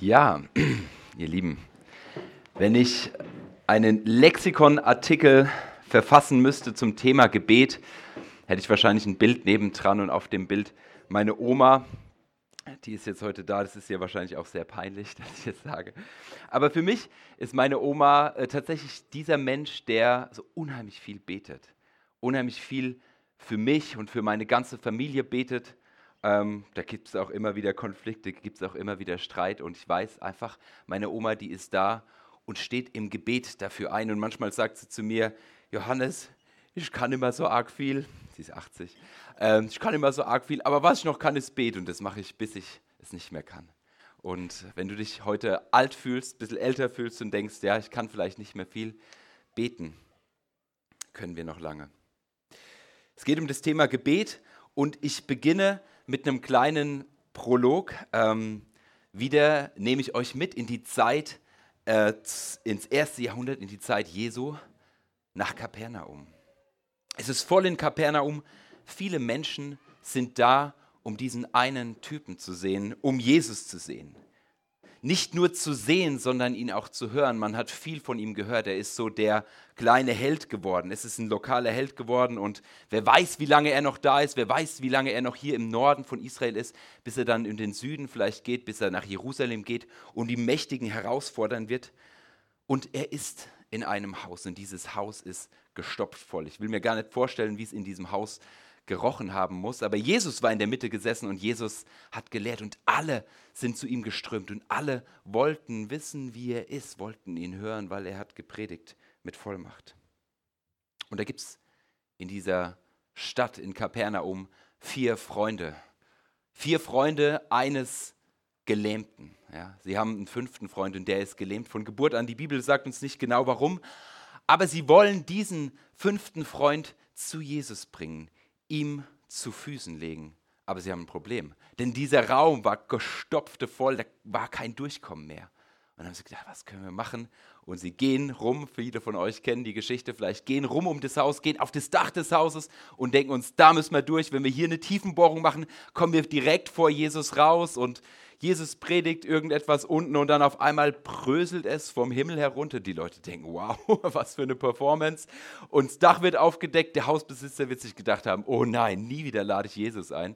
Ja, ihr Lieben, wenn ich einen Lexikonartikel verfassen müsste zum Thema Gebet, hätte ich wahrscheinlich ein Bild nebendran und auf dem Bild meine Oma. Die ist jetzt heute da, das ist ja wahrscheinlich auch sehr peinlich, dass ich jetzt sage. Aber für mich ist meine Oma äh, tatsächlich dieser Mensch, der so unheimlich viel betet. Unheimlich viel für mich und für meine ganze Familie betet ähm, da gibt es auch immer wieder Konflikte, gibt es auch immer wieder Streit. Und ich weiß einfach, meine Oma, die ist da und steht im Gebet dafür ein. Und manchmal sagt sie zu mir, Johannes, ich kann immer so arg viel. Sie ist 80. Ähm, ich kann immer so arg viel, aber was ich noch kann, ist beten. Und das mache ich, bis ich es nicht mehr kann. Und wenn du dich heute alt fühlst, ein bisschen älter fühlst und denkst, ja, ich kann vielleicht nicht mehr viel, beten können wir noch lange. Es geht um das Thema Gebet und ich beginne mit einem kleinen Prolog. Ähm, wieder nehme ich euch mit in die Zeit, äh, ins erste Jahrhundert, in die Zeit Jesu, nach Kapernaum. Es ist voll in Kapernaum. Viele Menschen sind da, um diesen einen Typen zu sehen, um Jesus zu sehen nicht nur zu sehen, sondern ihn auch zu hören. Man hat viel von ihm gehört. Er ist so der kleine Held geworden. Es ist ein lokaler Held geworden und wer weiß, wie lange er noch da ist, wer weiß, wie lange er noch hier im Norden von Israel ist, bis er dann in den Süden vielleicht geht, bis er nach Jerusalem geht und die Mächtigen herausfordern wird. Und er ist in einem Haus und dieses Haus ist gestopft voll. Ich will mir gar nicht vorstellen, wie es in diesem Haus ist gerochen haben muss. Aber Jesus war in der Mitte gesessen und Jesus hat gelehrt und alle sind zu ihm geströmt und alle wollten wissen, wie er ist, wollten ihn hören, weil er hat gepredigt mit Vollmacht. Und da gibt es in dieser Stadt in Kapernaum vier Freunde. Vier Freunde eines Gelähmten. Ja, sie haben einen fünften Freund und der ist gelähmt von Geburt an. Die Bibel sagt uns nicht genau warum, aber sie wollen diesen fünften Freund zu Jesus bringen ihm zu Füßen legen. Aber sie haben ein Problem, denn dieser Raum war gestopfte voll, da war kein Durchkommen mehr. Dann haben sie gedacht, was können wir machen? Und sie gehen rum, viele von euch kennen die Geschichte vielleicht, gehen rum um das Haus, gehen auf das Dach des Hauses und denken uns, da müssen wir durch. Wenn wir hier eine Tiefenbohrung machen, kommen wir direkt vor Jesus raus und Jesus predigt irgendetwas unten und dann auf einmal bröselt es vom Himmel herunter. Die Leute denken, wow, was für eine Performance. Und das Dach wird aufgedeckt, der Hausbesitzer wird sich gedacht haben, oh nein, nie wieder lade ich Jesus ein.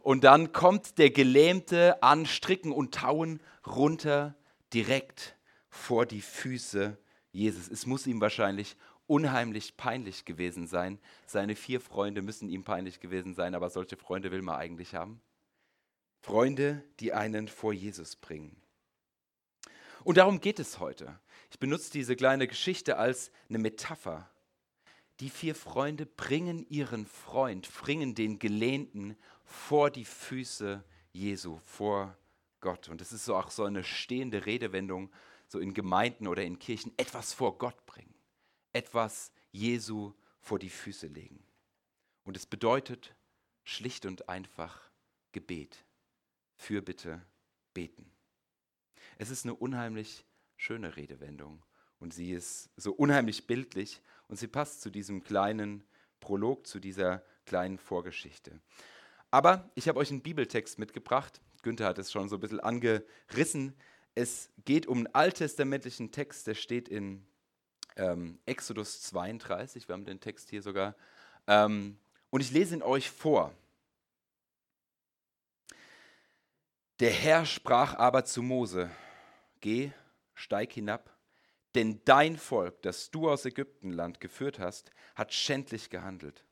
Und dann kommt der Gelähmte an Stricken und Tauen runter direkt vor die Füße Jesus. Es muss ihm wahrscheinlich unheimlich peinlich gewesen sein. Seine vier Freunde müssen ihm peinlich gewesen sein, aber solche Freunde will man eigentlich haben. Freunde, die einen vor Jesus bringen. Und darum geht es heute. Ich benutze diese kleine Geschichte als eine Metapher. Die vier Freunde bringen ihren Freund, bringen den Gelehnten vor die Füße Jesu, vor Gott. Und es ist so auch so eine stehende Redewendung, so in Gemeinden oder in Kirchen, etwas vor Gott bringen, etwas Jesu vor die Füße legen. Und es bedeutet schlicht und einfach Gebet. Fürbitte beten. Es ist eine unheimlich schöne Redewendung und sie ist so unheimlich bildlich und sie passt zu diesem kleinen Prolog, zu dieser kleinen Vorgeschichte. Aber ich habe euch einen Bibeltext mitgebracht. Günther hat es schon so ein bisschen angerissen. Es geht um einen alttestamentlichen Text, der steht in ähm, Exodus 32. Wir haben den Text hier sogar. Ähm, und ich lese ihn euch vor. Der Herr sprach aber zu Mose, geh, steig hinab, denn dein Volk, das du aus Ägyptenland geführt hast, hat schändlich gehandelt.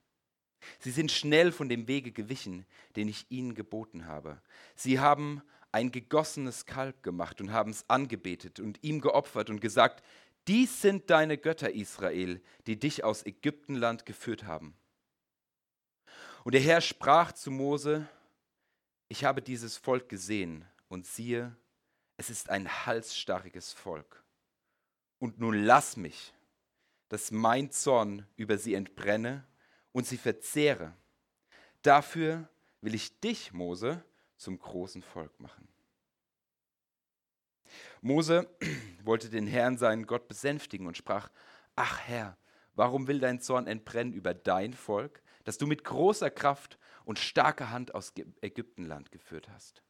Sie sind schnell von dem Wege gewichen, den ich ihnen geboten habe. Sie haben ein gegossenes Kalb gemacht und haben es angebetet und ihm geopfert und gesagt, dies sind deine Götter, Israel, die dich aus Ägyptenland geführt haben. Und der Herr sprach zu Mose, ich habe dieses Volk gesehen und siehe, es ist ein halsstarriges Volk. Und nun lass mich, dass mein Zorn über sie entbrenne und sie verzehre. Dafür will ich dich, Mose, zum großen Volk machen. Mose wollte den Herrn, seinen Gott, besänftigen und sprach, ach Herr, warum will dein Zorn entbrennen über dein Volk, das du mit großer Kraft und starker Hand aus Ägyptenland geführt hast.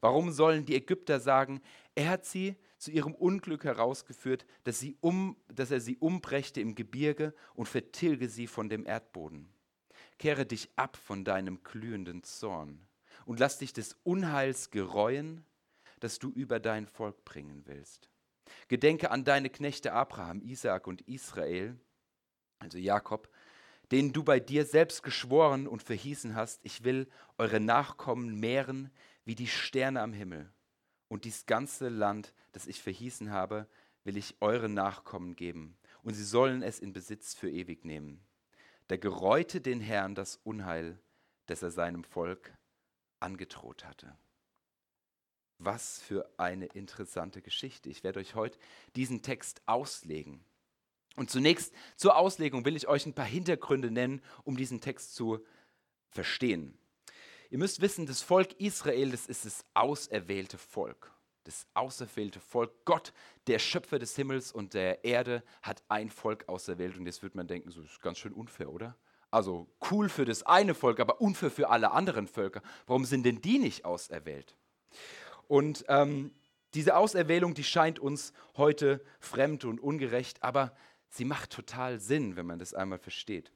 Warum sollen die Ägypter sagen, er hat sie zu ihrem Unglück herausgeführt, dass, sie um, dass er sie umbrächte im Gebirge und vertilge sie von dem Erdboden? Kehre dich ab von deinem glühenden Zorn und lass dich des Unheils gereuen, das du über dein Volk bringen willst. Gedenke an deine Knechte Abraham, Isaak und Israel, also Jakob, denen du bei dir selbst geschworen und verhießen hast, ich will eure Nachkommen mehren wie die Sterne am Himmel. Und dies ganze Land, das ich verhießen habe, will ich euren Nachkommen geben, und sie sollen es in Besitz für ewig nehmen. Da gereute den Herrn das Unheil, das er seinem Volk angedroht hatte. Was für eine interessante Geschichte. Ich werde euch heute diesen Text auslegen. Und zunächst zur Auslegung will ich euch ein paar Hintergründe nennen, um diesen Text zu verstehen. Ihr müsst wissen, das Volk Israel, das ist das auserwählte Volk. Das auserwählte Volk. Gott, der Schöpfer des Himmels und der Erde, hat ein Volk auserwählt. Und jetzt wird man denken, so ist ganz schön unfair, oder? Also cool für das eine Volk, aber unfair für alle anderen Völker. Warum sind denn die nicht auserwählt? Und ähm, diese Auserwählung, die scheint uns heute fremd und ungerecht, aber sie macht total Sinn, wenn man das einmal versteht.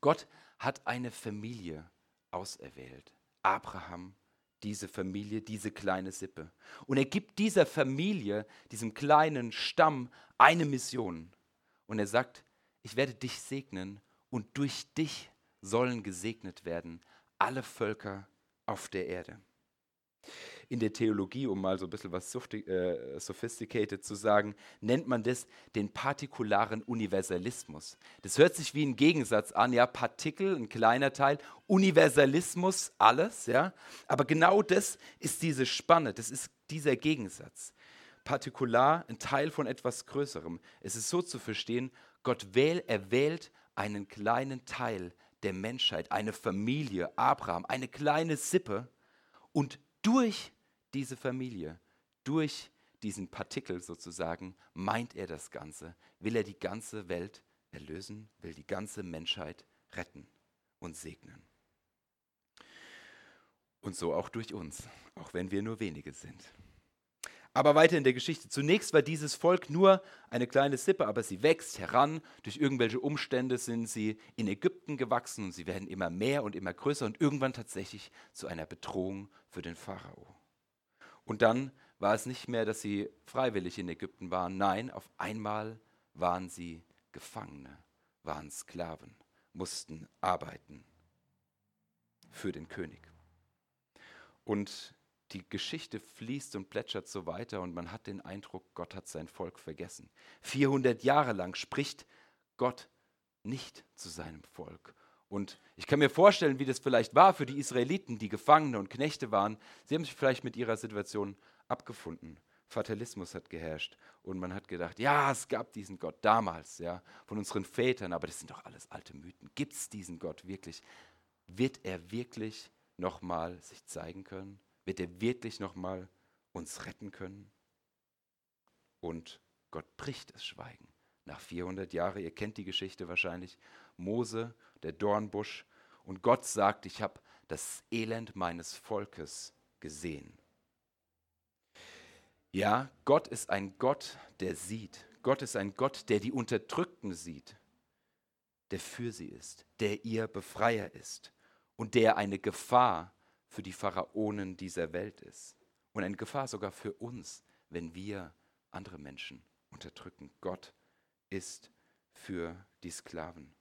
Gott hat eine Familie auserwählt. Abraham, diese Familie, diese kleine Sippe. Und er gibt dieser Familie, diesem kleinen Stamm, eine Mission. Und er sagt, ich werde dich segnen und durch dich sollen gesegnet werden alle Völker auf der Erde in der Theologie, um mal so ein bisschen was äh, sophisticated zu sagen, nennt man das den partikularen Universalismus. Das hört sich wie ein Gegensatz an, ja, Partikel, ein kleiner Teil, Universalismus, alles, ja. Aber genau das ist diese Spanne, das ist dieser Gegensatz. Partikular, ein Teil von etwas Größerem. Es ist so zu verstehen, Gott wähl, erwählt einen kleinen Teil der Menschheit, eine Familie, Abraham, eine kleine Sippe und durch diese Familie, durch diesen Partikel sozusagen, meint er das Ganze, will er die ganze Welt erlösen, will die ganze Menschheit retten und segnen. Und so auch durch uns, auch wenn wir nur wenige sind. Aber weiter in der Geschichte. Zunächst war dieses Volk nur eine kleine Sippe, aber sie wächst heran. Durch irgendwelche Umstände sind sie in Ägypten gewachsen und sie werden immer mehr und immer größer und irgendwann tatsächlich zu einer Bedrohung für den Pharao. Und dann war es nicht mehr, dass sie freiwillig in Ägypten waren. Nein, auf einmal waren sie Gefangene, waren Sklaven, mussten arbeiten für den König. Und die Geschichte fließt und plätschert so weiter und man hat den Eindruck, Gott hat sein Volk vergessen. 400 Jahre lang spricht Gott nicht zu seinem Volk. Und ich kann mir vorstellen, wie das vielleicht war für die Israeliten, die Gefangene und Knechte waren. Sie haben sich vielleicht mit ihrer Situation abgefunden. Fatalismus hat geherrscht und man hat gedacht, ja, es gab diesen Gott damals, ja, von unseren Vätern, aber das sind doch alles alte Mythen. Gibt es diesen Gott wirklich? Wird er wirklich nochmal sich zeigen können? Wird er wirklich nochmal uns retten können? Und Gott bricht das Schweigen. Nach 400 Jahren, ihr kennt die Geschichte wahrscheinlich, Mose, der Dornbusch, und Gott sagt, ich habe das Elend meines Volkes gesehen. Ja, Gott ist ein Gott, der sieht. Gott ist ein Gott, der die Unterdrückten sieht, der für sie ist, der ihr Befreier ist und der eine Gefahr für die Pharaonen dieser Welt ist. Und eine Gefahr sogar für uns, wenn wir andere Menschen unterdrücken. Gott ist für die Sklaven.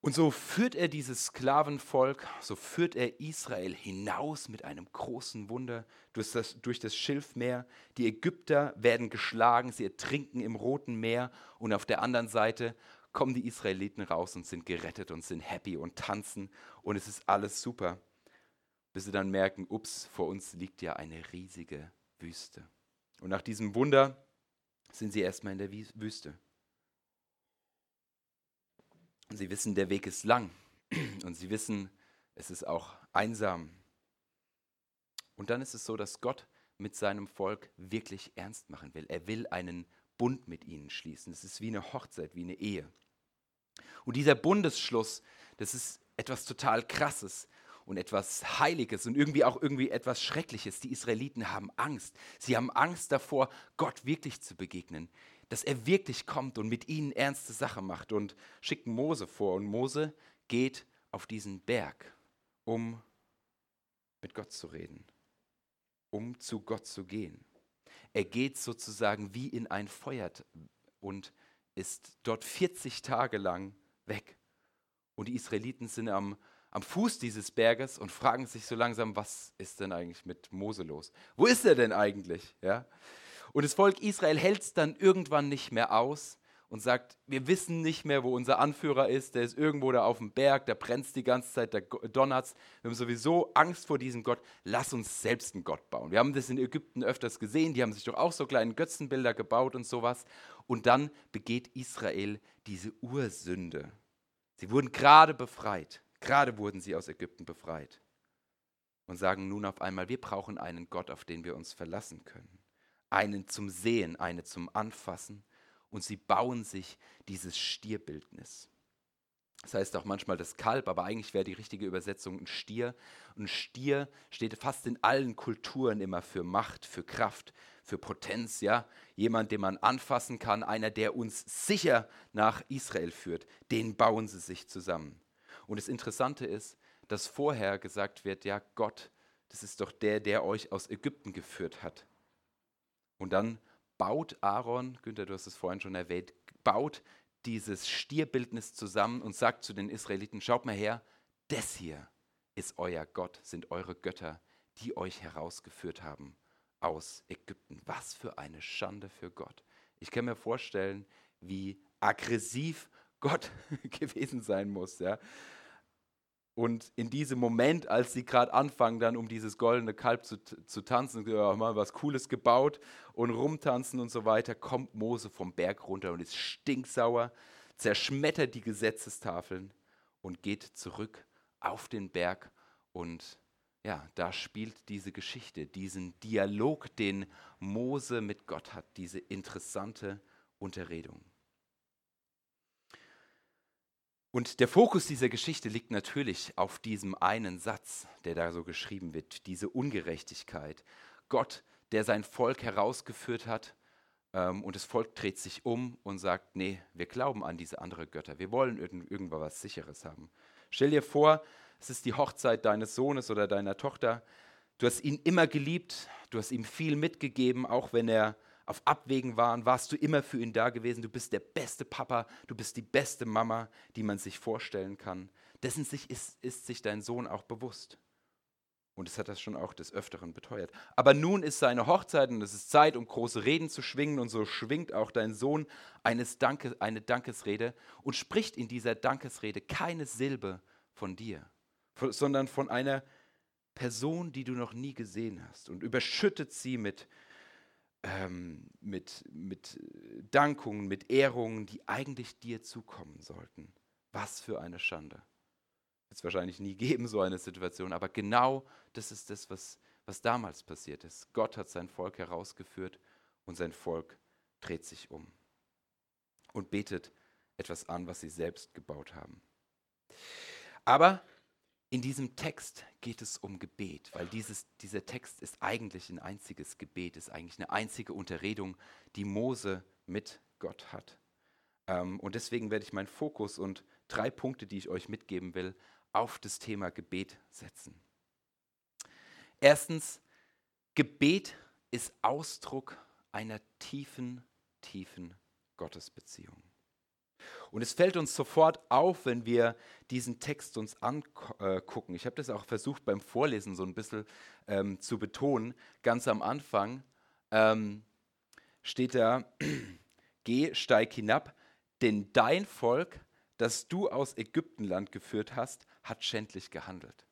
Und so führt er dieses Sklavenvolk, so führt er Israel hinaus mit einem großen Wunder durch das, durch das Schilfmeer. Die Ägypter werden geschlagen, sie ertrinken im Roten Meer und auf der anderen Seite kommen die Israeliten raus und sind gerettet und sind happy und tanzen und es ist alles super, bis sie dann merken, ups, vor uns liegt ja eine riesige Wüste. Und nach diesem Wunder sind sie erstmal in der Wüste. Und sie wissen, der Weg ist lang und sie wissen, es ist auch einsam. Und dann ist es so, dass Gott mit seinem Volk wirklich ernst machen will. Er will einen Bund mit ihnen schließen. Es ist wie eine Hochzeit, wie eine Ehe. Und dieser Bundesschluss, das ist etwas total Krasses. und etwas Heiliges und irgendwie auch irgendwie etwas Schreckliches. Die Israeliten haben Angst. Sie haben Angst davor, Gott wirklich zu begegnen, dass er wirklich kommt und mit ihnen ernste Sache macht und schicken Mose vor. Und Mose geht auf diesen Berg, um mit Gott zu reden, um zu Gott zu gehen. Er geht sozusagen wie in ein Feuer und ist dort 40 Tage lang weg. Und die Israeliten sind am, am Fuß dieses Berges und fragen sich so langsam, was ist denn eigentlich mit Mose los? Wo ist er denn eigentlich? Ja? Und das Volk Israel hält es dann irgendwann nicht mehr aus und sagt, wir wissen nicht mehr, wo unser Anführer ist, der ist irgendwo da auf dem Berg, der brennt die ganze Zeit, der donnert's. Wir haben sowieso Angst vor diesem Gott, lass uns selbst einen Gott bauen. Wir haben das in Ägypten öfters gesehen, die haben sich doch auch so kleine Götzenbilder gebaut und sowas. Und dann begeht Israel diese Ursünde. Sie wurden gerade befreit, gerade wurden sie aus Ägypten befreit und sagen nun auf einmal, wir brauchen einen Gott, auf den wir uns verlassen können. Einen zum Sehen, einen zum Anfassen und sie bauen sich dieses Stierbildnis. Das heißt auch manchmal das Kalb, aber eigentlich wäre die richtige Übersetzung ein Stier. Und ein Stier steht fast in allen Kulturen immer für Macht, für Kraft, für Potenz, ja. Jemand, den man anfassen kann, einer, der uns sicher nach Israel führt. Den bauen sie sich zusammen. Und das Interessante ist, dass vorher gesagt wird, ja, Gott, das ist doch der, der euch aus Ägypten geführt hat. Und dann baut Aaron, Günther, du hast es vorhin schon erwähnt, baut dieses Stierbildnis zusammen und sagt zu den Israeliten, schaut mal her, das hier ist euer Gott, sind eure Götter, die euch herausgeführt haben aus Ägypten. Was für eine Schande für Gott. Ich kann mir vorstellen, wie aggressiv Gott gewesen sein muss. Ja? Und in diesem Moment, als sie gerade anfangen, dann um dieses goldene Kalb zu, zu tanzen, ja, mal was Cooles gebaut und rumtanzen und so weiter, kommt Mose vom Berg runter und ist stinksauer, zerschmettert die Gesetzestafeln und geht zurück auf den Berg. Und ja, da spielt diese Geschichte, diesen Dialog, den Mose mit Gott hat, diese interessante Unterredung. Und der Fokus dieser Geschichte liegt natürlich auf diesem einen Satz, der da so geschrieben wird, diese Ungerechtigkeit. Gott, der sein Volk herausgeführt hat ähm, und das Volk dreht sich um und sagt, nee, wir glauben an diese andere Götter, wir wollen irgend, irgendwann was Sicheres haben. Stell dir vor, es ist die Hochzeit deines Sohnes oder deiner Tochter, du hast ihn immer geliebt, du hast ihm viel mitgegeben, auch wenn er auf Abwägen waren, warst du immer für ihn da gewesen. Du bist der beste Papa, du bist die beste Mama, die man sich vorstellen kann. Dessen sich ist, ist sich dein Sohn auch bewusst. Und es hat das schon auch des Öfteren beteuert. Aber nun ist seine Hochzeit und es ist Zeit, um große Reden zu schwingen. Und so schwingt auch dein Sohn eines Danke, eine Dankesrede und spricht in dieser Dankesrede keine Silbe von dir, sondern von einer Person, die du noch nie gesehen hast und überschüttet sie mit ähm, mit, mit Dankungen, mit Ehrungen, die eigentlich dir zukommen sollten. Was für eine Schande. Wird es wahrscheinlich nie geben, so eine Situation, aber genau das ist das, was, was damals passiert ist. Gott hat sein Volk herausgeführt und sein Volk dreht sich um und betet etwas an, was sie selbst gebaut haben. Aber in diesem Text geht es um Gebet, weil dieses, dieser Text ist eigentlich ein einziges Gebet, ist eigentlich eine einzige Unterredung, die Mose mit Gott hat. Ähm, und deswegen werde ich meinen Fokus und drei Punkte, die ich euch mitgeben will, auf das Thema Gebet setzen. Erstens, Gebet ist Ausdruck einer tiefen, tiefen Gottesbeziehung. Und es fällt uns sofort auf, wenn wir diesen Text uns angucken. Ich habe das auch versucht beim Vorlesen so ein bisschen ähm, zu betonen. Ganz am Anfang ähm, steht da, geh, steig hinab, denn dein Volk, das du aus Ägyptenland geführt hast, hat schändlich gehandelt.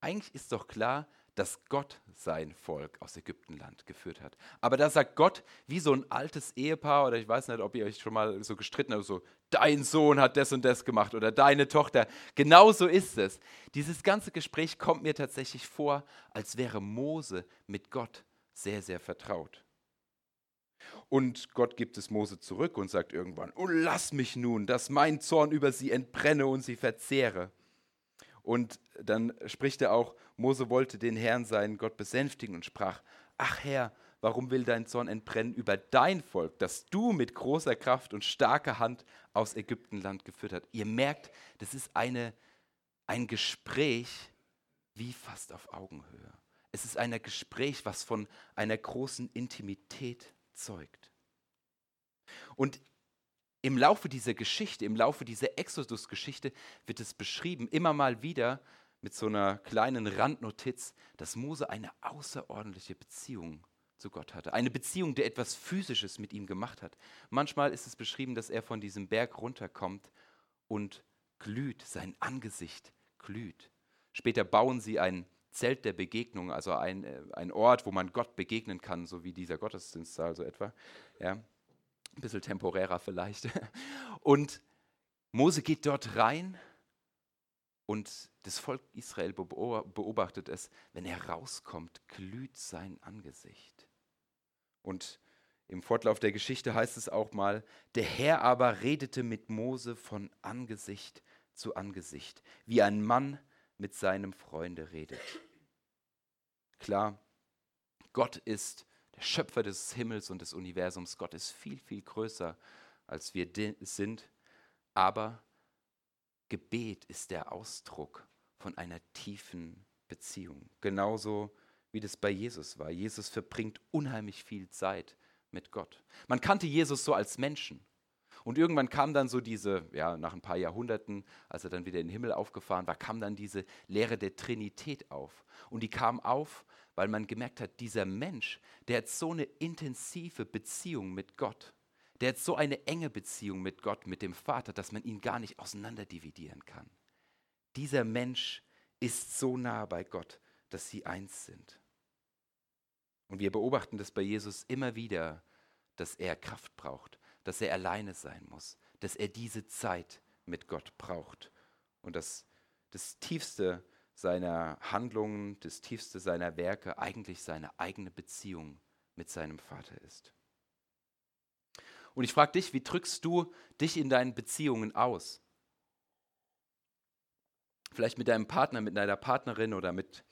Eigentlich ist doch klar, dass Gott sein Volk aus Ägyptenland geführt hat. Aber da sagt Gott, wie so ein altes Ehepaar, oder ich weiß nicht, ob ihr euch schon mal so gestritten habt, so, dein Sohn hat das und das gemacht oder deine Tochter. Genau so ist es. Dieses ganze Gespräch kommt mir tatsächlich vor, als wäre Mose mit Gott sehr, sehr vertraut. Und Gott gibt es Mose zurück und sagt irgendwann, oh lass mich nun, dass mein Zorn über sie entbrenne und sie verzehre. Und dann spricht er auch, Mose wollte den Herrn, seinen Gott, besänftigen und sprach, ach Herr, warum will dein Zorn entbrennen über dein Volk, das du mit großer Kraft und starker Hand aus Ägyptenland geführt hast? Ihr merkt, das ist eine, ein Gespräch wie fast auf Augenhöhe. Es ist ein Gespräch, was von einer großen Intimität zeugt. Und im Laufe dieser Geschichte, im Laufe dieser Exodus-Geschichte wird es beschrieben, immer mal wieder mit so einer kleinen Randnotiz, dass Mose eine außerordentliche Beziehung zu Gott hatte. Eine Beziehung, der etwas Physisches mit ihm gemacht hat. Manchmal ist es beschrieben, dass er von diesem Berg runterkommt und glüht, sein Angesicht glüht. Später bauen sie ein Zelt der Begegnung, also ein, äh, ein Ort, wo man Gott begegnen kann, so wie dieser Gottesdienstsaal so etwa. Ja ein bisschen temporärer vielleicht. Und Mose geht dort rein und das Volk Israel beobachtet es, wenn er rauskommt, glüht sein Angesicht. Und im Fortlauf der Geschichte heißt es auch mal, der Herr aber redete mit Mose von Angesicht zu Angesicht, wie ein Mann mit seinem Freunde redet. Klar, Gott ist der Schöpfer des Himmels und des Universums. Gott ist viel, viel größer, als wir sind. Aber Gebet ist der Ausdruck von einer tiefen Beziehung. Genauso wie das bei Jesus war. Jesus verbringt unheimlich viel Zeit mit Gott. Man kannte Jesus so als Menschen. Und irgendwann kam dann so diese, ja, nach ein paar Jahrhunderten, als er dann wieder in den Himmel aufgefahren war, kam dann diese Lehre der Trinität auf. Und die kam auf, weil man gemerkt hat, dieser Mensch, der hat so eine intensive Beziehung mit Gott. Der hat so eine enge Beziehung mit Gott, mit dem Vater, dass man ihn gar nicht auseinanderdividieren kann. Dieser Mensch ist so nah bei Gott, dass sie eins sind. Und wir beobachten das bei Jesus immer wieder, dass er Kraft braucht, dass er alleine sein muss, dass er diese Zeit mit Gott braucht und dass das Tiefste seiner Handlungen, das Tiefste seiner Werke eigentlich seine eigene Beziehung mit seinem Vater ist. Und ich frage dich, wie drückst du dich in deinen Beziehungen aus? Vielleicht mit deinem Partner, mit deiner Partnerin oder mit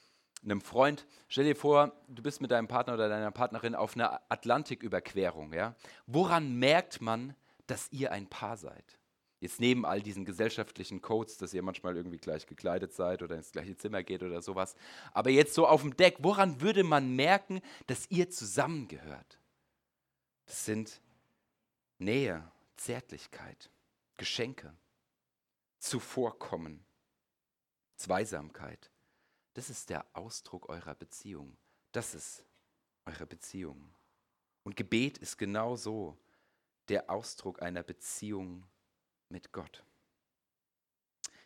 einem Freund. Stell dir vor, du bist mit deinem Partner oder deiner Partnerin auf einer Atlantiküberquerung. Ja? Woran merkt man, dass ihr ein Paar seid? Jetzt neben all diesen gesellschaftlichen Codes, dass ihr manchmal irgendwie gleich gekleidet seid oder ins gleiche Zimmer geht oder sowas. Aber jetzt so auf dem Deck, woran würde man merken, dass ihr zusammengehört? Das sind Nähe, Zärtlichkeit, Geschenke, Zuvorkommen, Zweisamkeit, das ist der Ausdruck eurer Beziehung. Das ist eure Beziehung. Und Gebet ist genauso der Ausdruck einer Beziehung mit Gott.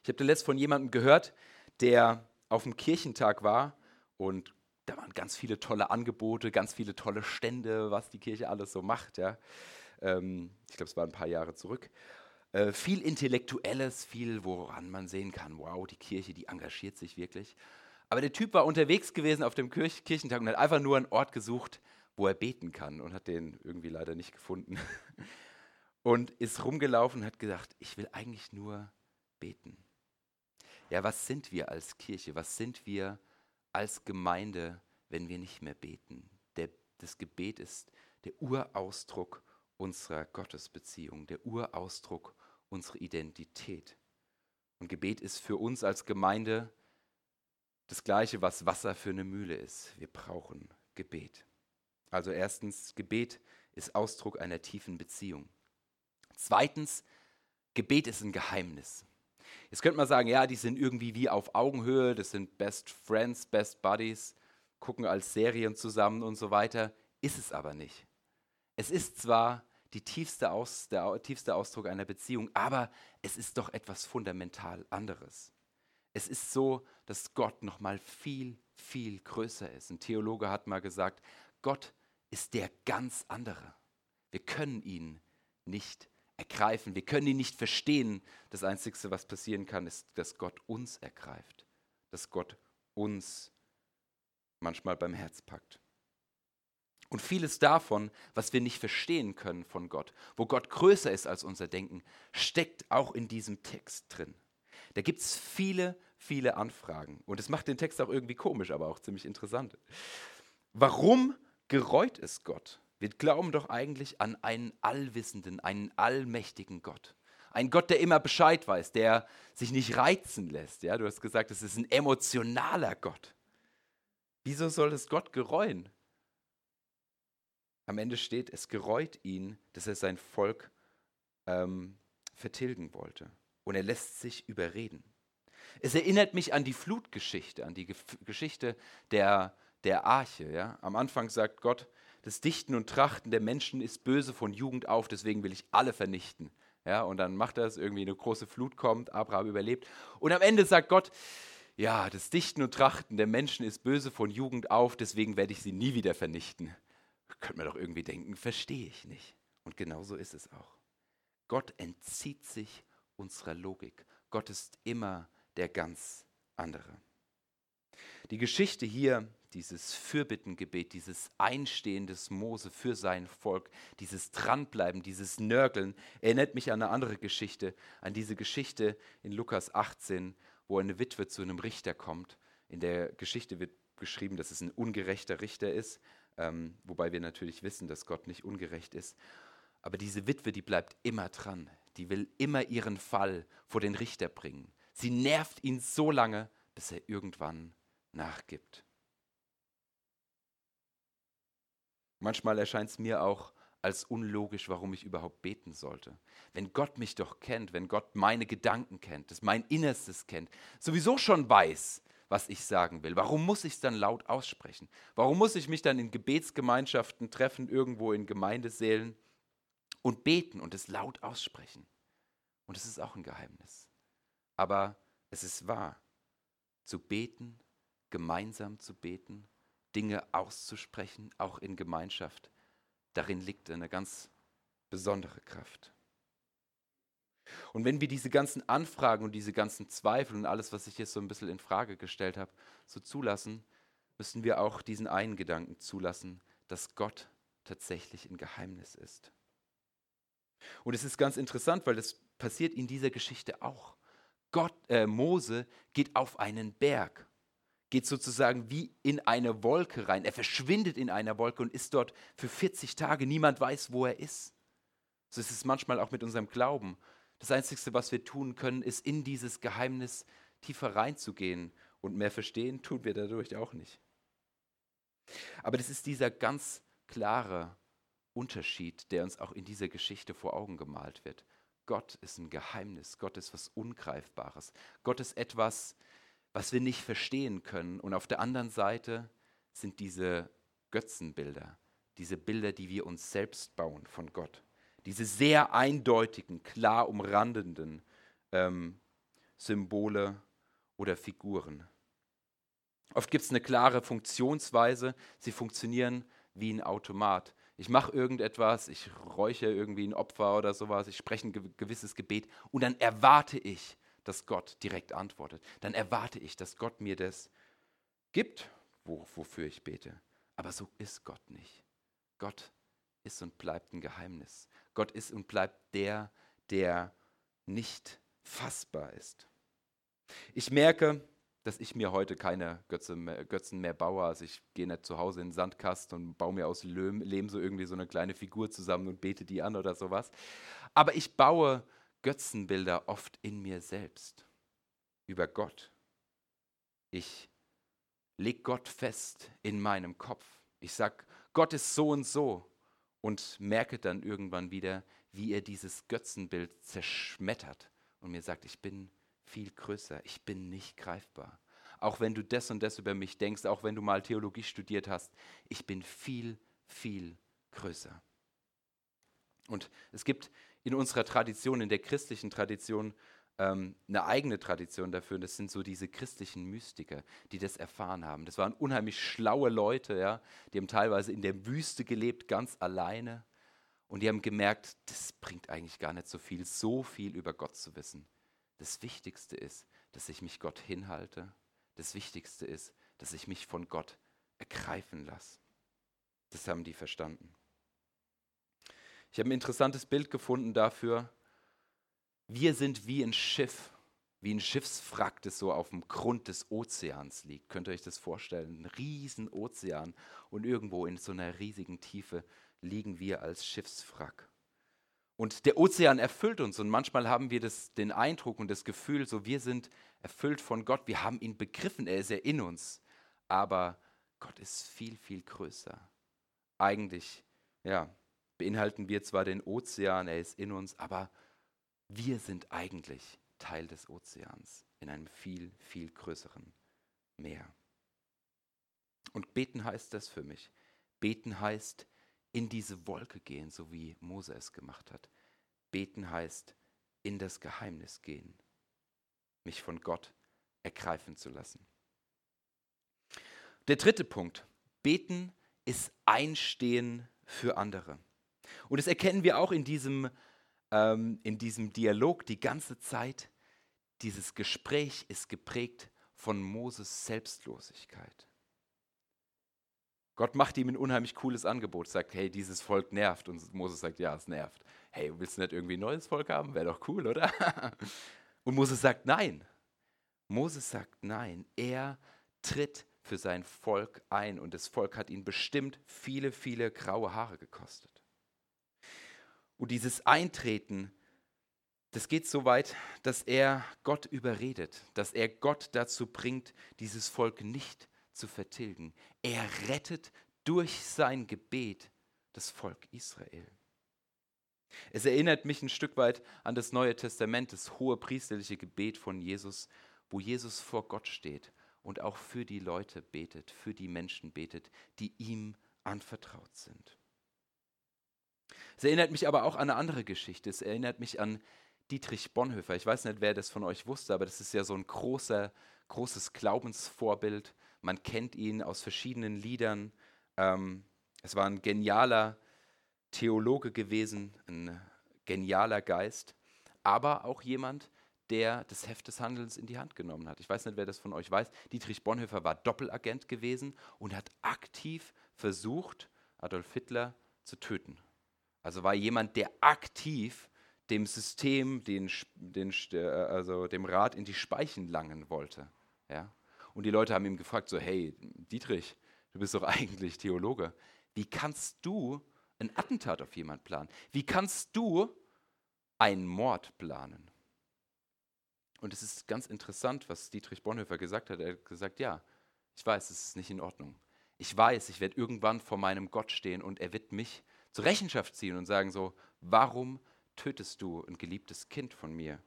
Ich habe letzt von jemandem gehört, der auf dem Kirchentag war und da waren ganz viele tolle Angebote, ganz viele tolle Stände, was die Kirche alles so macht. Ja. Ähm, ich glaube, es war ein paar Jahre zurück. Äh, viel Intellektuelles, viel, woran man sehen kann, wow, die Kirche, die engagiert sich wirklich. Aber der Typ war unterwegs gewesen auf dem Kirch Kirchentag und hat einfach nur einen Ort gesucht, wo er beten kann und hat den irgendwie leider nicht gefunden. Und ist rumgelaufen und hat gedacht, ich will eigentlich nur beten. Ja, was sind wir als Kirche? Was sind wir als Gemeinde, wenn wir nicht mehr beten? Der, das Gebet ist der Urausdruck unserer Gottesbeziehung, der Urausdruck unserer Identität. Und Gebet ist für uns als Gemeinde das gleiche, was Wasser für eine Mühle ist. Wir brauchen Gebet. Also erstens, Gebet ist Ausdruck einer tiefen Beziehung. Zweitens, Gebet ist ein Geheimnis. Jetzt könnte man sagen, ja, die sind irgendwie wie auf Augenhöhe, das sind Best Friends, Best Buddies, gucken als Serien zusammen und so weiter. Ist es aber nicht. Es ist zwar die tiefste Aus, der tiefste Ausdruck einer Beziehung, aber es ist doch etwas fundamental anderes. Es ist so, dass Gott noch mal viel, viel größer ist. Ein Theologe hat mal gesagt, Gott ist der ganz andere. Wir können ihn nicht ergreifen, wir können ihn nicht verstehen. Das Einzige, was passieren kann, ist, dass Gott uns ergreift, dass Gott uns manchmal beim Herz packt. Und vieles davon, was wir nicht verstehen können von Gott, wo Gott größer ist als unser Denken, steckt auch in diesem Text drin. Da gibt es viele viele Anfragen. Und es macht den Text auch irgendwie komisch, aber auch ziemlich interessant. Warum gereut es Gott? Wir glauben doch eigentlich an einen allwissenden, einen allmächtigen Gott. Ein Gott, der immer Bescheid weiß, der sich nicht reizen lässt. Ja, du hast gesagt, es ist ein emotionaler Gott. Wieso soll es Gott gereuen? Am Ende steht, es gereut ihn, dass er sein Volk ähm, vertilgen wollte. Und er lässt sich überreden. Es erinnert mich an die Flutgeschichte, an die Ge Geschichte der, der Arche. Ja? Am Anfang sagt Gott, das Dichten und Trachten der Menschen ist böse von Jugend auf, deswegen will ich alle vernichten. Ja, und dann macht er es, irgendwie eine große Flut kommt, Abraham überlebt. Und am Ende sagt Gott, ja, das Dichten und Trachten der Menschen ist böse von Jugend auf, deswegen werde ich sie nie wieder vernichten. Könnte man doch irgendwie denken, verstehe ich nicht. Und genau so ist es auch. Gott entzieht sich unserer Logik. Gott ist immer der ganz andere. Die Geschichte hier, dieses Fürbittengebet, dieses Einstehen des Mose für sein Volk, dieses Dranbleiben, dieses Nörgeln, erinnert mich an eine andere Geschichte, an diese Geschichte in Lukas 18, wo eine Witwe zu einem Richter kommt. In der Geschichte wird beschrieben, dass es ein ungerechter Richter ist, ähm, wobei wir natürlich wissen, dass Gott nicht ungerecht ist. Aber diese Witwe, die bleibt immer dran. Die will immer ihren Fall vor den Richter bringen. Sie nervt ihn so lange, bis er irgendwann nachgibt. Manchmal erscheint es mir auch als unlogisch, warum ich überhaupt beten sollte. Wenn Gott mich doch kennt, wenn Gott meine Gedanken kennt, das mein Innerstes kennt, sowieso schon weiß, was ich sagen will, warum muss ich es dann laut aussprechen? Warum muss ich mich dann in Gebetsgemeinschaften treffen, irgendwo in Gemeindesälen und beten und es laut aussprechen? Und es ist auch ein Geheimnis. Aber es ist wahr. Zu beten, gemeinsam zu beten, Dinge auszusprechen, auch in Gemeinschaft, darin liegt eine ganz besondere Kraft. Und wenn wir diese ganzen Anfragen und diese ganzen Zweifel und alles, was ich jetzt so ein bisschen in Frage gestellt habe, so zulassen, müssen wir auch diesen einen Gedanken zulassen, dass Gott tatsächlich ein Geheimnis ist. Und es ist ganz interessant, weil das passiert in dieser Geschichte auch. Gott, äh, Mose geht auf einen Berg, geht sozusagen wie in eine Wolke rein. Er verschwindet in einer Wolke und ist dort für 40 Tage. Niemand weiß, wo er ist. So ist es manchmal auch mit unserem Glauben. Das Einzige, was wir tun können, ist in dieses Geheimnis tiefer reinzugehen. Und mehr verstehen tun wir dadurch auch nicht. Aber das ist dieser ganz klare Unterschied, der uns auch in dieser Geschichte vor Augen gemalt wird. Gott ist ein Geheimnis, Gott ist was Ungreifbares. Gott ist etwas, was wir nicht verstehen können. Und auf der anderen Seite sind diese Götzenbilder, diese Bilder, die wir uns selbst bauen von Gott. Diese sehr eindeutigen, klar umrandenden ähm, Symbole oder Figuren. Oft gibt es eine klare Funktionsweise, sie funktionieren wie ein Automat. Ich mache irgendetwas, ich räuche irgendwie ein Opfer oder sowas, ich spreche ein gewisses Gebet und dann erwarte ich, dass Gott direkt antwortet. Dann erwarte ich, dass Gott mir das gibt, wo, wofür ich bete. Aber so ist Gott nicht. Gott ist und bleibt ein Geheimnis. Gott ist und bleibt der, der nicht fassbar ist. Ich merke, dass ich mir heute keine Götze mehr, Götzen mehr baue. Also ich gehe nicht zu Hause in den Sandkasten und baue mir aus Lehm, Lehm so irgendwie so eine kleine Figur zusammen und bete die an oder sowas. Aber ich baue Götzenbilder oft in mir selbst über Gott. Ich lege Gott fest in meinem Kopf. Ich sage, Gott ist so und so und merke dann irgendwann wieder, wie er dieses Götzenbild zerschmettert und mir sagt, ich bin viel größer. Ich bin nicht greifbar. Auch wenn du das und das über mich denkst, auch wenn du mal Theologie studiert hast, ich bin viel, viel größer. Und es gibt in unserer Tradition, in der christlichen Tradition, ähm, eine eigene Tradition dafür. das sind so diese christlichen Mystiker, die das erfahren haben. Das waren unheimlich schlaue Leute, ja, die haben teilweise in der Wüste gelebt, ganz alleine. Und die haben gemerkt, das bringt eigentlich gar nicht so viel, so viel über Gott zu wissen. Das Wichtigste ist, dass ich mich Gott hinhalte. Das Wichtigste ist, dass ich mich von Gott ergreifen lasse. Das haben die verstanden. Ich habe ein interessantes Bild gefunden dafür. Wir sind wie ein Schiff wie ein Schiffswrack, das so auf dem Grund des Ozeans liegt. Könnt ihr euch das vorstellen? Ein riesen Ozean und irgendwo in so einer riesigen Tiefe liegen wir als Schiffswrack. Und der Ozean erfüllt uns und manchmal haben wir das, den Eindruck und das Gefühl, so wir sind erfüllt von Gott, wir haben ihn begriffen, er ist ja in uns. Aber Gott ist viel, viel größer. Eigentlich, ja, beinhalten wir zwar den Ozean, er ist in uns, aber wir sind eigentlich Teil des Ozeans in einem viel, viel größeren Meer. Und beten heißt das für mich. Beten heißt in diese Wolke gehen, so wie Mose es gemacht hat. Beten heißt in das Geheimnis gehen, mich von Gott ergreifen zu lassen. Der dritte Punkt. Beten ist Einstehen für andere. Und das erkennen wir auch in diesem, ähm, in diesem Dialog die ganze Zeit. Dieses Gespräch ist geprägt von Moses Selbstlosigkeit. Gott macht ihm ein unheimlich cooles Angebot, sagt, hey, dieses Volk nervt. Und Moses sagt, ja, es nervt. Hey, willst du nicht irgendwie ein neues Volk haben? Wäre doch cool, oder? Und Moses sagt, nein. Moses sagt, nein. Er tritt für sein Volk ein und das Volk hat ihn bestimmt viele, viele graue Haare gekostet. Und dieses Eintreten, das geht so weit, dass er Gott überredet, dass er Gott dazu bringt, dieses Volk nicht zu vertilgen. Er rettet durch sein Gebet das Volk Israel. Es erinnert mich ein Stück weit an das Neue Testament, das hohe priesterliche Gebet von Jesus, wo Jesus vor Gott steht und auch für die Leute betet, für die Menschen betet, die ihm anvertraut sind. Es erinnert mich aber auch an eine andere Geschichte. Es erinnert mich an Dietrich Bonhoeffer. Ich weiß nicht, wer das von euch wusste, aber das ist ja so ein großer, großes Glaubensvorbild. Man kennt ihn aus verschiedenen Liedern. Ähm, es war ein genialer Theologe gewesen, ein genialer Geist, aber auch jemand, der das Heft des Handelns in die Hand genommen hat. Ich weiß nicht, wer das von euch weiß. Dietrich Bonhoeffer war Doppelagent gewesen und hat aktiv versucht, Adolf Hitler zu töten. Also war jemand, der aktiv dem System, den, den, äh, also dem Rat in die Speichen langen wollte. Ja? Und die Leute haben ihm gefragt, so, hey, Dietrich, du bist doch eigentlich Theologe. Wie kannst du ein Attentat auf jemanden planen? Wie kannst du einen Mord planen? Und es ist ganz interessant, was Dietrich Bonhoeffer gesagt hat. Er hat gesagt, ja, ich weiß, es ist nicht in Ordnung. Ich weiß, ich werde irgendwann vor meinem Gott stehen und er wird mich zur Rechenschaft ziehen und sagen so, warum tötest du ein geliebtes Kind von mir,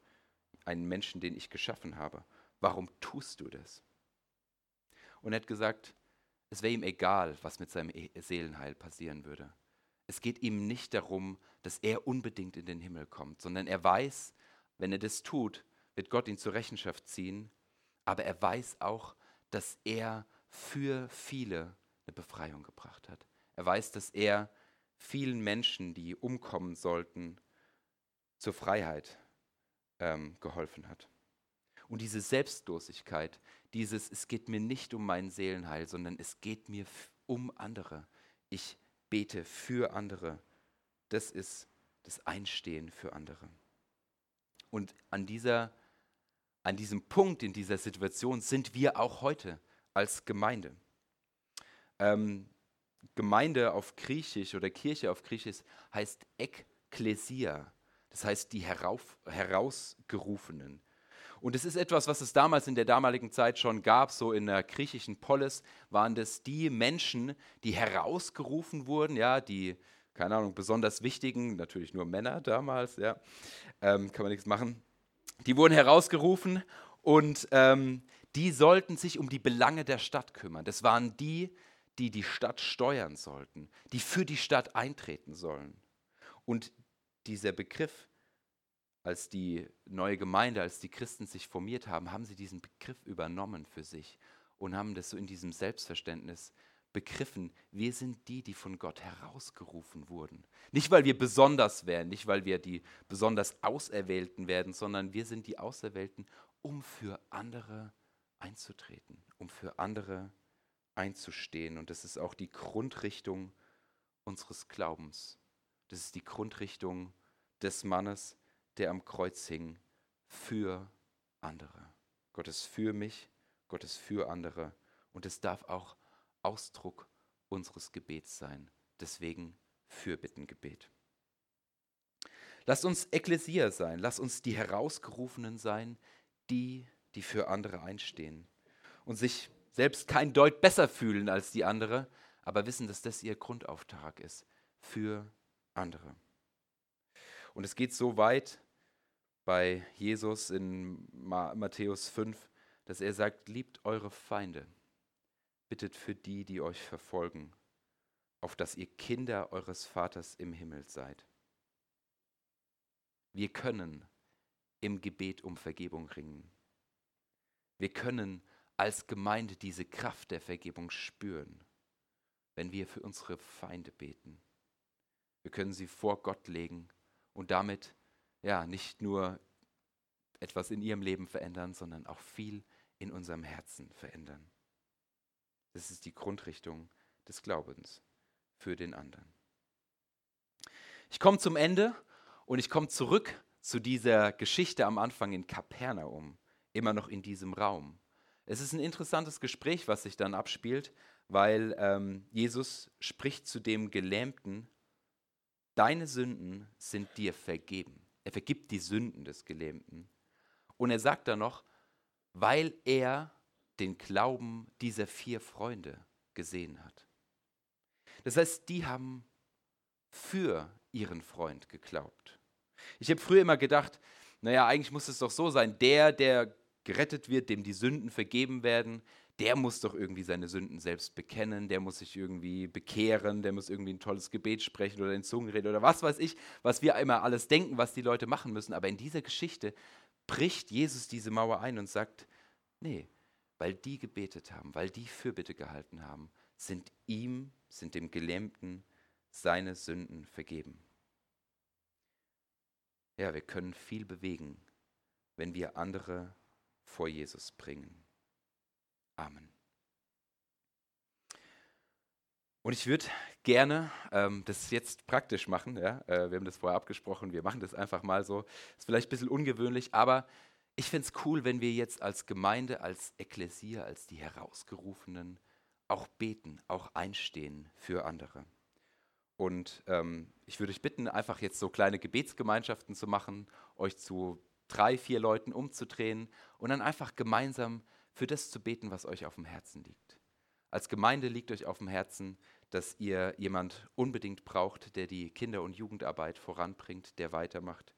einen Menschen, den ich geschaffen habe? Warum tust du das? Und er hat gesagt, es wäre ihm egal, was mit seinem e-, Seelenheil passieren würde. Es geht ihm nicht darum, dass er unbedingt in den Himmel kommt, sondern er weiß, wenn er das tut, wird Gott ihn zur Rechenschaft ziehen, aber er weiß auch, dass er für viele eine Befreiung gebracht hat. Er weiß, dass er vielen Menschen, die umkommen sollten, zur Freiheit ähm, geholfen hat. Und diese Selbstlosigkeit, dieses, es geht mir nicht um mein Seelenheil, sondern es geht mir um andere. Ich bete für andere. Das ist das Einstehen für andere. Und an, dieser, an diesem Punkt, in dieser Situation sind wir auch heute als Gemeinde. Ähm, Gemeinde auf Griechisch oder Kirche auf Griechisch heißt Ekklesia. Das heißt die herauf, Herausgerufenen. Und es ist etwas, was es damals in der damaligen Zeit schon gab, so in der griechischen Polis waren das die Menschen, die herausgerufen wurden, ja, die, keine Ahnung, besonders wichtigen, natürlich nur Männer damals, ja, ähm, kann man nichts machen. Die wurden herausgerufen und ähm, die sollten sich um die Belange der Stadt kümmern. Das waren die, die die Stadt steuern sollten, die für die Stadt eintreten sollen. Und dieser Begriff, als die neue Gemeinde, als die Christen sich formiert haben, haben sie diesen Begriff übernommen für sich und haben das so in diesem Selbstverständnis begriffen, wir sind die, die von Gott herausgerufen wurden. Nicht, weil wir besonders wären, nicht, weil wir die besonders Auserwählten werden, sondern wir sind die Auserwählten, um für andere einzutreten, um für andere einzustehen. Und das ist auch die Grundrichtung unseres Glaubens. Das ist die Grundrichtung des Mannes, der am Kreuz hing, für andere. Gott ist für mich, Gott ist für andere und es darf auch Ausdruck unseres Gebets sein. Deswegen Fürbittengebet. Lasst uns Ekklesia sein, lasst uns die Herausgerufenen sein, die, die für andere einstehen und sich selbst kein Deut besser fühlen als die andere, aber wissen, dass das ihr Grundauftrag ist für andere. Und es geht so weit bei Jesus in Matthäus 5, dass er sagt, liebt eure Feinde, bittet für die, die euch verfolgen, auf dass ihr Kinder eures Vaters im Himmel seid. Wir können im Gebet um Vergebung ringen. Wir können als Gemeinde diese Kraft der Vergebung spüren, wenn wir für unsere Feinde beten. Wir können sie vor Gott legen und damit ja nicht nur etwas in ihrem Leben verändern, sondern auch viel in unserem Herzen verändern. Das ist die Grundrichtung des Glaubens für den anderen. Ich komme zum Ende und ich komme zurück zu dieser Geschichte am Anfang in Kapernaum, immer noch in diesem Raum. Es ist ein interessantes Gespräch, was sich dann abspielt, weil ähm, Jesus spricht zu dem Gelähmten, deine Sünden sind dir vergeben. Er vergibt die Sünden des Gelähmten. Und er sagt dann noch, weil er den Glauben dieser vier Freunde gesehen hat. Das heißt, die haben für ihren Freund geglaubt. Ich habe früher immer gedacht, naja, eigentlich muss es doch so sein, der, der gerettet wird, dem die Sünden vergeben werden, der muss doch irgendwie seine Sünden selbst bekennen, der muss sich irgendwie bekehren, der muss irgendwie ein tolles Gebet sprechen oder in Zungen reden oder was weiß ich, was wir immer alles denken, was die Leute machen müssen. Aber in dieser Geschichte bricht Jesus diese Mauer ein und sagt, nee, weil die gebetet haben, weil die Fürbitte gehalten haben, sind ihm, sind dem Gelähmten seine Sünden vergeben. Ja, wir können viel bewegen, wenn wir andere vor Jesus bringen. Amen. Und ich würde gerne ähm, das jetzt praktisch machen. Ja? Äh, wir haben das vorher abgesprochen, wir machen das einfach mal so. Ist vielleicht ein bisschen ungewöhnlich, aber ich finde es cool, wenn wir jetzt als Gemeinde, als Ekklesia, als die Herausgerufenen auch beten, auch einstehen für andere. Und ähm, ich würde euch bitten, einfach jetzt so kleine Gebetsgemeinschaften zu machen, euch zu drei, vier Leuten umzudrehen und dann einfach gemeinsam für das zu beten, was euch auf dem Herzen liegt. Als Gemeinde liegt euch auf dem Herzen, dass ihr jemand unbedingt braucht, der die Kinder- und Jugendarbeit voranbringt, der weitermacht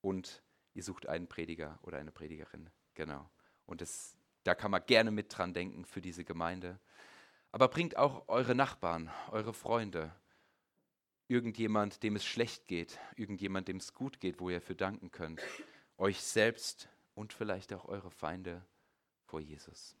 und ihr sucht einen Prediger oder eine Predigerin. Genau. Und das, da kann man gerne mit dran denken für diese Gemeinde. Aber bringt auch eure Nachbarn, eure Freunde, irgendjemand, dem es schlecht geht, irgendjemand, dem es gut geht, wo ihr für danken könnt, euch selbst und vielleicht auch eure Feinde vor Jesus.